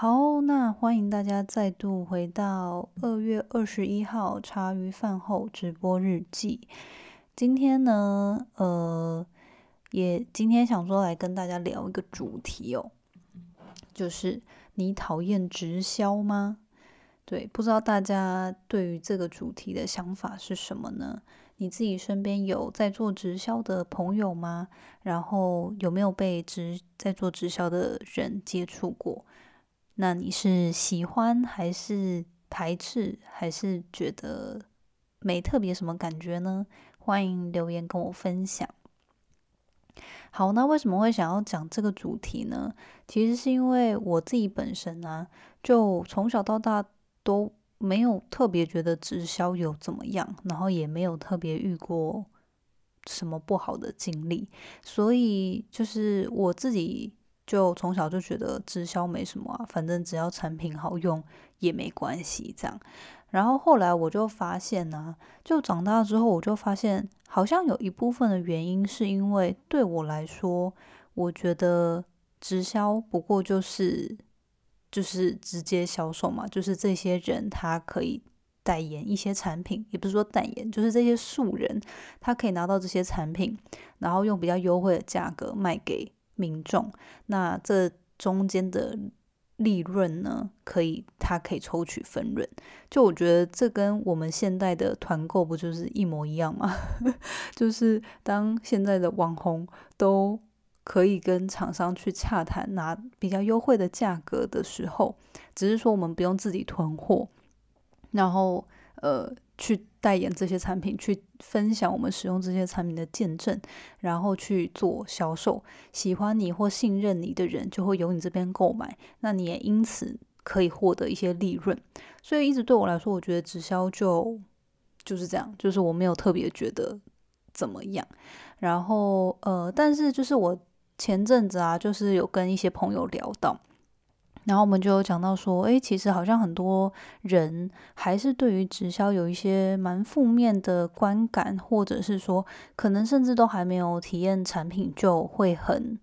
好，那欢迎大家再度回到二月二十一号茶余饭后直播日记。今天呢，呃，也今天想说来跟大家聊一个主题哦，就是你讨厌直销吗？对，不知道大家对于这个主题的想法是什么呢？你自己身边有在做直销的朋友吗？然后有没有被直在做直销的人接触过？那你是喜欢还是排斥，还是觉得没特别什么感觉呢？欢迎留言跟我分享。好，那为什么会想要讲这个主题呢？其实是因为我自己本身呢，就从小到大都没有特别觉得直销有怎么样，然后也没有特别遇过什么不好的经历，所以就是我自己。就从小就觉得直销没什么啊，反正只要产品好用也没关系这样。然后后来我就发现呢，就长大之后我就发现，好像有一部分的原因是因为对我来说，我觉得直销不过就是就是直接销售嘛，就是这些人他可以代言一些产品，也不是说代言，就是这些素人他可以拿到这些产品，然后用比较优惠的价格卖给。民众，那这中间的利润呢？可以，他可以抽取分润。就我觉得，这跟我们现代的团购不就是一模一样吗？就是当现在的网红都可以跟厂商去洽谈，拿比较优惠的价格的时候，只是说我们不用自己囤货，然后呃。去代言这些产品，去分享我们使用这些产品的见证，然后去做销售。喜欢你或信任你的人，就会由你这边购买，那你也因此可以获得一些利润。所以一直对我来说，我觉得直销就就是这样，就是我没有特别觉得怎么样。然后呃，但是就是我前阵子啊，就是有跟一些朋友聊到。然后我们就有讲到说，哎，其实好像很多人还是对于直销有一些蛮负面的观感，或者是说，可能甚至都还没有体验产品就会很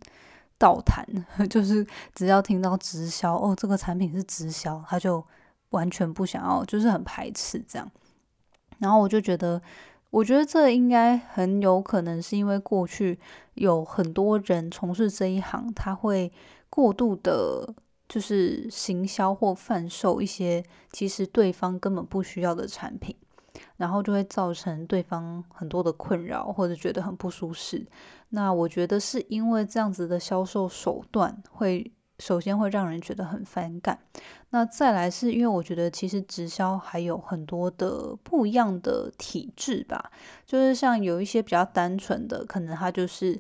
倒谈，就是只要听到直销，哦，这个产品是直销，他就完全不想要，就是很排斥这样。然后我就觉得，我觉得这应该很有可能是因为过去有很多人从事这一行，他会过度的。就是行销或贩售一些其实对方根本不需要的产品，然后就会造成对方很多的困扰或者觉得很不舒适。那我觉得是因为这样子的销售手段会首先会让人觉得很反感。那再来是因为我觉得其实直销还有很多的不一样的体制吧，就是像有一些比较单纯的，可能它就是。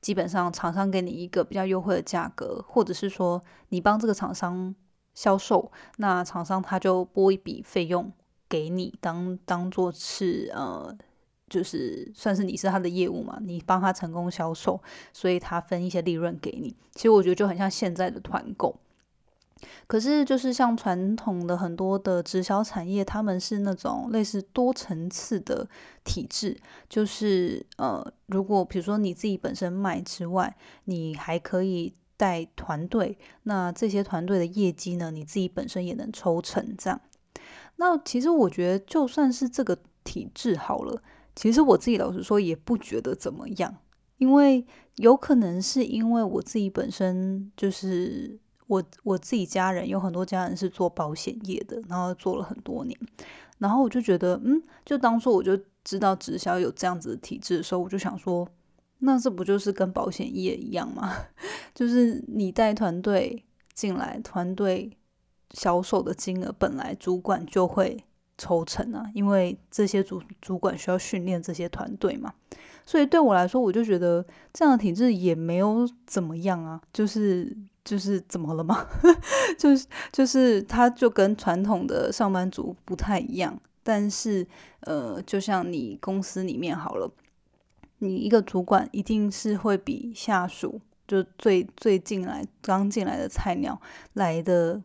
基本上，厂商给你一个比较优惠的价格，或者是说你帮这个厂商销售，那厂商他就拨一笔费用给你，当当做是呃，就是算是你是他的业务嘛，你帮他成功销售，所以他分一些利润给你。其实我觉得就很像现在的团购。可是，就是像传统的很多的直销产业，他们是那种类似多层次的体制，就是呃，如果比如说你自己本身卖之外，你还可以带团队，那这些团队的业绩呢，你自己本身也能抽成这样。那其实我觉得，就算是这个体制好了，其实我自己老实说也不觉得怎么样，因为有可能是因为我自己本身就是。我我自己家人有很多家人是做保险业的，然后做了很多年，然后我就觉得，嗯，就当初我就知道直销有这样子的体制的时候，我就想说，那这不就是跟保险业一样吗？就是你带团队进来，团队销售的金额本来主管就会抽成啊，因为这些主主管需要训练这些团队嘛，所以对我来说，我就觉得这样的体制也没有怎么样啊，就是。就是怎么了吗？就 是就是，他就跟传统的上班族不太一样。但是，呃，就像你公司里面好了，你一个主管一定是会比下属，就最最近来刚进来的菜鸟来的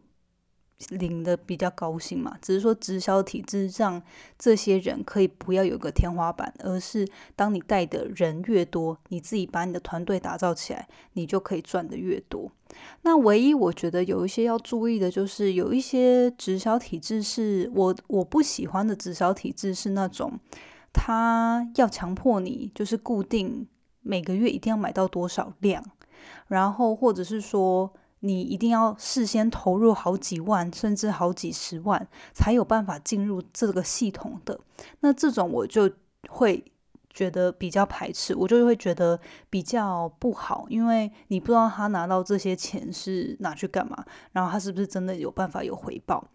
领的比较高兴嘛，只是说直销体制让这些人可以不要有个天花板，而是当你带的人越多，你自己把你的团队打造起来，你就可以赚的越多。那唯一我觉得有一些要注意的，就是有一些直销体制是我我不喜欢的直销体制是那种，他要强迫你就是固定每个月一定要买到多少量，然后或者是说。你一定要事先投入好几万，甚至好几十万，才有办法进入这个系统的。那这种我就会觉得比较排斥，我就会觉得比较不好，因为你不知道他拿到这些钱是拿去干嘛，然后他是不是真的有办法有回报。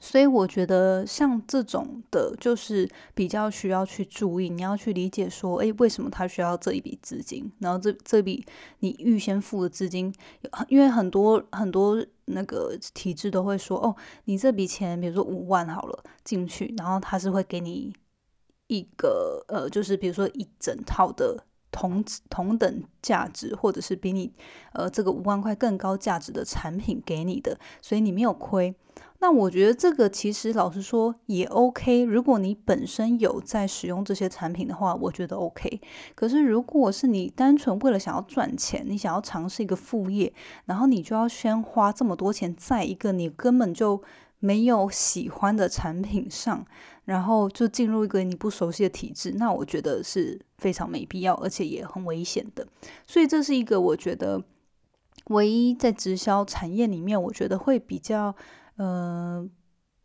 所以我觉得像这种的，就是比较需要去注意，你要去理解说，诶，为什么他需要这一笔资金？然后这这笔你预先付的资金，因为很多很多那个体制都会说，哦，你这笔钱，比如说五万好了进去，然后他是会给你一个呃，就是比如说一整套的同同等价值，或者是比你呃这个五万块更高价值的产品给你的，所以你没有亏。那我觉得这个其实老实说也 OK。如果你本身有在使用这些产品的话，我觉得 OK。可是如果是你单纯为了想要赚钱，你想要尝试一个副业，然后你就要先花这么多钱在一个你根本就没有喜欢的产品上，然后就进入一个你不熟悉的体制，那我觉得是非常没必要，而且也很危险的。所以这是一个我觉得唯一在直销产业里面，我觉得会比较。嗯，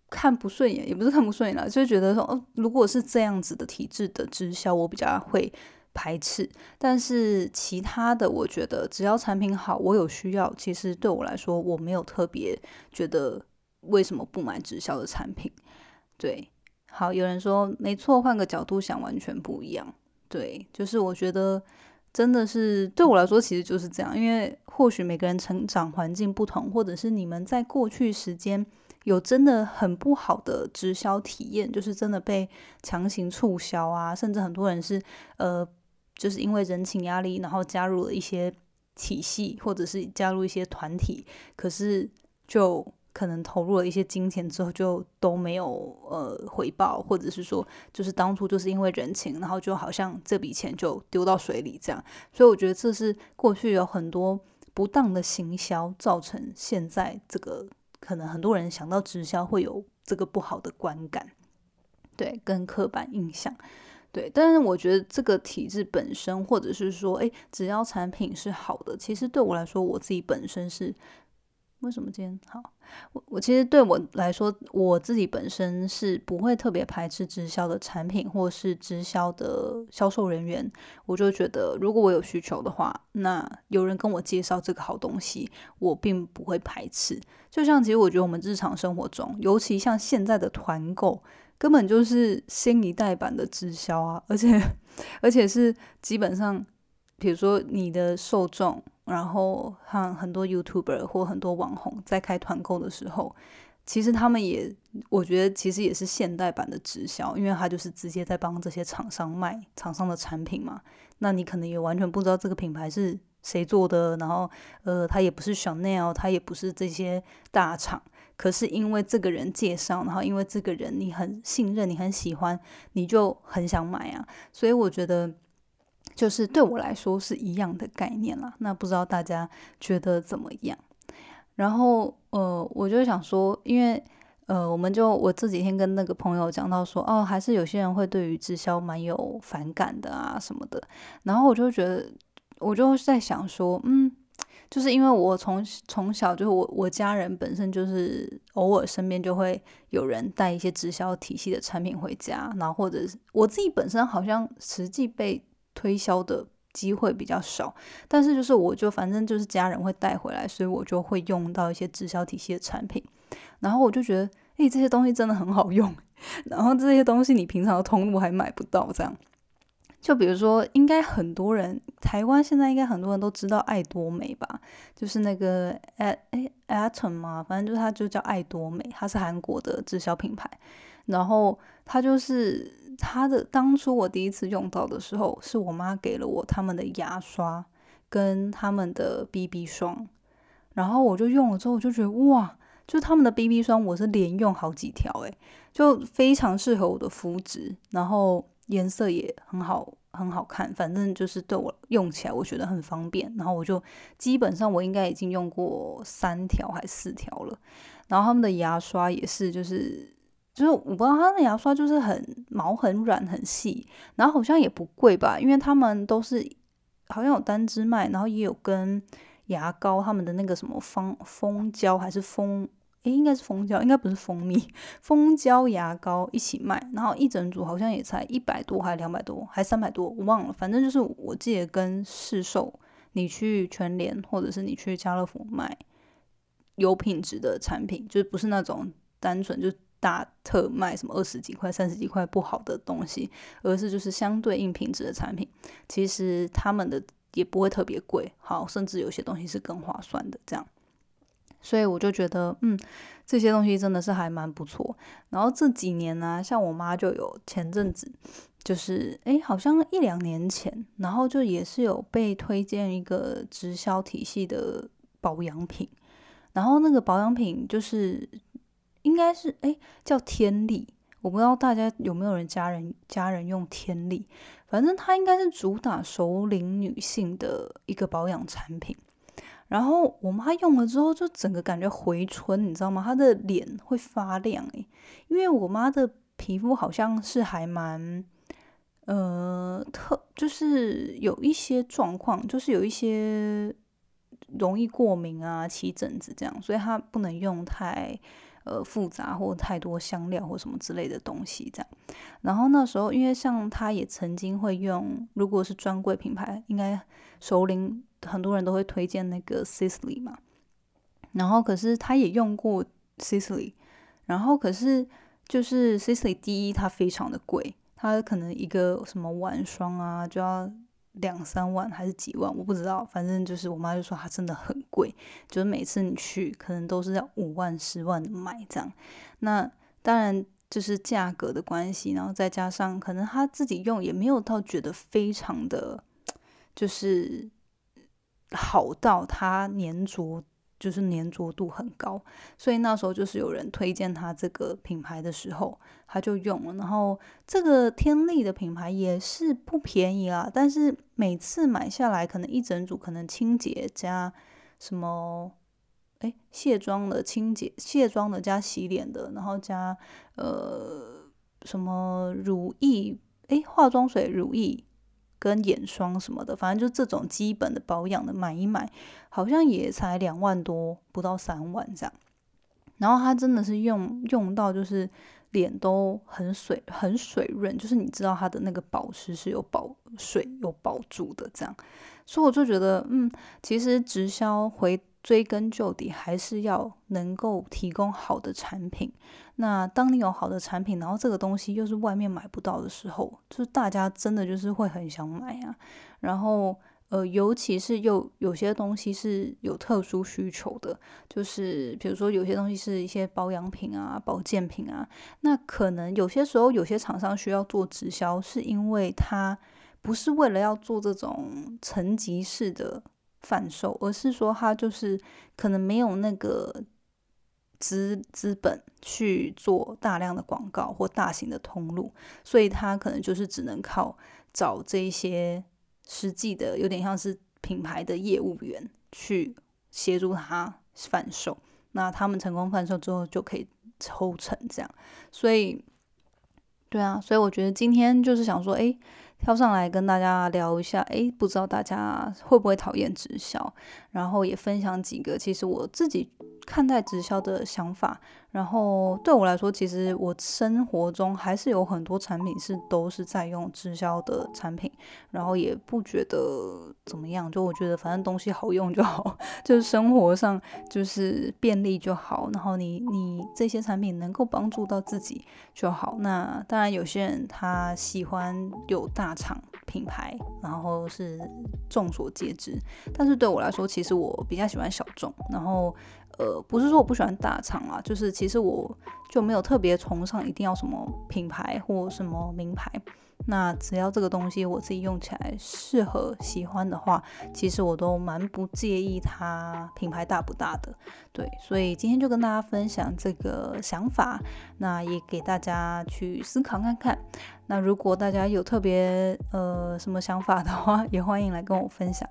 看不顺眼也不是看不顺眼啦，就是觉得说，哦，如果是这样子的体制的直销，我比较会排斥。但是其他的，我觉得只要产品好，我有需要，其实对我来说，我没有特别觉得为什么不买直销的产品。对，好，有人说没错，换个角度想，完全不一样。对，就是我觉得。真的是对我来说，其实就是这样。因为或许每个人成长环境不同，或者是你们在过去时间有真的很不好的直销体验，就是真的被强行促销啊，甚至很多人是呃，就是因为人情压力，然后加入了一些体系，或者是加入一些团体，可是就。可能投入了一些金钱之后，就都没有呃回报，或者是说，就是当初就是因为人情，然后就好像这笔钱就丢到水里这样。所以我觉得这是过去有很多不当的行销，造成现在这个可能很多人想到直销会有这个不好的观感，对，跟刻板印象，对。但是我觉得这个体制本身，或者是说，诶，只要产品是好的，其实对我来说，我自己本身是。为什么今天好？我我其实对我来说，我自己本身是不会特别排斥直销的产品，或是直销的销售人员。我就觉得，如果我有需求的话，那有人跟我介绍这个好东西，我并不会排斥。就像其实我觉得我们日常生活中，尤其像现在的团购，根本就是新一代版的直销啊，而且 而且是基本上，比如说你的受众。然后像很多 YouTuber 或很多网红在开团购的时候，其实他们也，我觉得其实也是现代版的直销，因为他就是直接在帮这些厂商卖厂商的产品嘛。那你可能也完全不知道这个品牌是谁做的，然后呃，他也不是 Chanel，他也不是这些大厂，可是因为这个人介绍，然后因为这个人你很信任，你很喜欢，你就很想买啊。所以我觉得。就是对我来说是一样的概念啦，那不知道大家觉得怎么样？然后呃，我就想说，因为呃，我们就我这几天跟那个朋友讲到说，哦，还是有些人会对于直销蛮有反感的啊什么的。然后我就觉得，我就在想说，嗯，就是因为我从从小就是我我家人本身就是偶尔身边就会有人带一些直销体系的产品回家，然后或者是我自己本身好像实际被。推销的机会比较少，但是就是我就反正就是家人会带回来，所以我就会用到一些直销体系的产品，然后我就觉得，诶，这些东西真的很好用，然后这些东西你平常的通路还买不到，这样。就比如说，应该很多人台湾现在应该很多人都知道爱多美吧，就是那个诶诶 Atom 嘛，反正就是它就叫爱多美，它是韩国的直销品牌，然后它就是。它的当初我第一次用到的时候，是我妈给了我他们的牙刷跟他们的 BB 霜，然后我就用了之后，我就觉得哇，就他们的 BB 霜，我是连用好几条，诶，就非常适合我的肤质，然后颜色也很好，很好看。反正就是对我用起来，我觉得很方便。然后我就基本上我应该已经用过三条还四条了。然后他们的牙刷也是，就是就是我不知道他的牙刷就是很毛很软很细，然后好像也不贵吧，因为他们都是好像有单支卖，然后也有跟。牙膏，他们的那个什么蜂蜂胶还是蜂，诶，应该是蜂胶，应该不是蜂蜜，蜂胶牙膏一起卖，然后一整组好像也才一百多，还两百多，还三百多，我忘了，反正就是我记得跟市售，你去全联或者是你去家乐福买有品质的产品，就是不是那种单纯就大特卖什么二十几块、三十几块不好的东西，而是就是相对应品质的产品，其实他们的。也不会特别贵，好，甚至有些东西是更划算的，这样，所以我就觉得，嗯，这些东西真的是还蛮不错。然后这几年呢，像我妈就有前阵子，就是哎，好像一两年前，然后就也是有被推荐一个直销体系的保养品，然后那个保养品就是应该是哎叫天力。我不知道大家有没有人家人家人用天力，反正它应该是主打熟龄女性的一个保养产品。然后我妈用了之后，就整个感觉回春，你知道吗？她的脸会发亮诶，因为我妈的皮肤好像是还蛮呃特，就是有一些状况，就是有一些容易过敏啊、起疹子这样，所以她不能用太。呃，复杂或太多香料或什么之类的东西，这样。然后那时候，因为像他也曾经会用，如果是专柜品牌，应该熟龄很多人都会推荐那个 Sisley 嘛。然后可是他也用过 Sisley，然后可是就是 Sisley 第一，它非常的贵，它可能一个什么晚霜啊就要。两三万还是几万，我不知道。反正就是我妈就说它真的很贵，就是每次你去可能都是要五万、十万的买这样。那当然就是价格的关系，然后再加上可能他自己用也没有到觉得非常的，就是好到它粘着。就是粘着度很高，所以那时候就是有人推荐他这个品牌的时候，他就用了。然后这个天利的品牌也是不便宜啊，但是每次买下来可能一整组，可能清洁加什么，哎，卸妆的清洁、卸妆的加洗脸的，然后加呃什么乳液，哎，化妆水、乳液。跟眼霜什么的，反正就这种基本的保养的买一买，好像也才两万多，不到三万这样。然后它真的是用用到就是脸都很水很水润，就是你知道它的那个保湿是有保水有保住的这样。所以我就觉得，嗯，其实直销回。追根究底，还是要能够提供好的产品。那当你有好的产品，然后这个东西又是外面买不到的时候，就是大家真的就是会很想买啊。然后，呃，尤其是又有些东西是有特殊需求的，就是比如说有些东西是一些保养品啊、保健品啊，那可能有些时候有些厂商需要做直销，是因为它不是为了要做这种层级式的。贩售，而是说他就是可能没有那个资资本去做大量的广告或大型的通路，所以他可能就是只能靠找这些实际的，有点像是品牌的业务员去协助他贩售。那他们成功贩售之后，就可以抽成这样。所以，对啊，所以我觉得今天就是想说，哎。跳上来跟大家聊一下，诶，不知道大家会不会讨厌直销？然后也分享几个，其实我自己看待直销的想法。然后对我来说，其实我生活中还是有很多产品是都是在用直销的产品，然后也不觉得怎么样。就我觉得反正东西好用就好，就是生活上就是便利就好。然后你你这些产品能够帮助到自己就好。那当然有些人他喜欢有大厂品牌，然后是众所皆知。但是对我来说，其实我比较喜欢小众，然后。呃，不是说我不喜欢大厂啊，就是其实我就没有特别崇尚一定要什么品牌或什么名牌。那只要这个东西我自己用起来适合、喜欢的话，其实我都蛮不介意它品牌大不大的。对，所以今天就跟大家分享这个想法，那也给大家去思考看看。那如果大家有特别呃什么想法的话，也欢迎来跟我分享。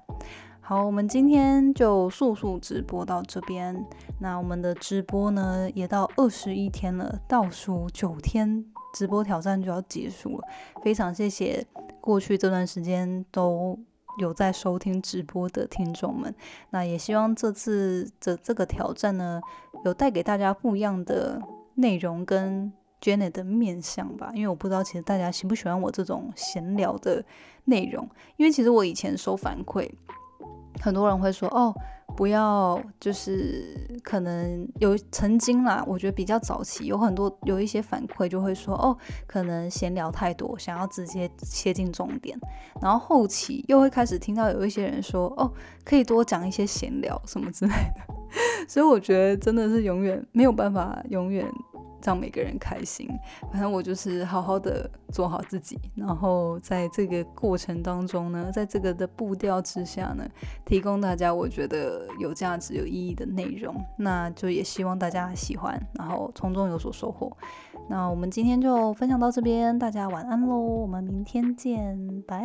好，我们今天就速速直播到这边。那我们的直播呢，也到二十一天了，倒数九天，直播挑战就要结束了。非常谢谢过去这段时间都有在收听直播的听众们。那也希望这次的这个挑战呢，有带给大家不一样的内容跟 Janet 的面相吧。因为我不知道其实大家喜不喜欢我这种闲聊的内容，因为其实我以前收反馈。很多人会说哦，不要，就是可能有曾经啦，我觉得比较早期有很多有一些反馈就会说哦，可能闲聊太多，想要直接切进重点。然后后期又会开始听到有一些人说哦，可以多讲一些闲聊什么之类的。所以我觉得真的是永远没有办法永远。让每个人开心，反正我就是好好的做好自己，然后在这个过程当中呢，在这个的步调之下呢，提供大家我觉得有价值、有意义的内容，那就也希望大家喜欢，然后从中有所收获。那我们今天就分享到这边，大家晚安喽，我们明天见，拜。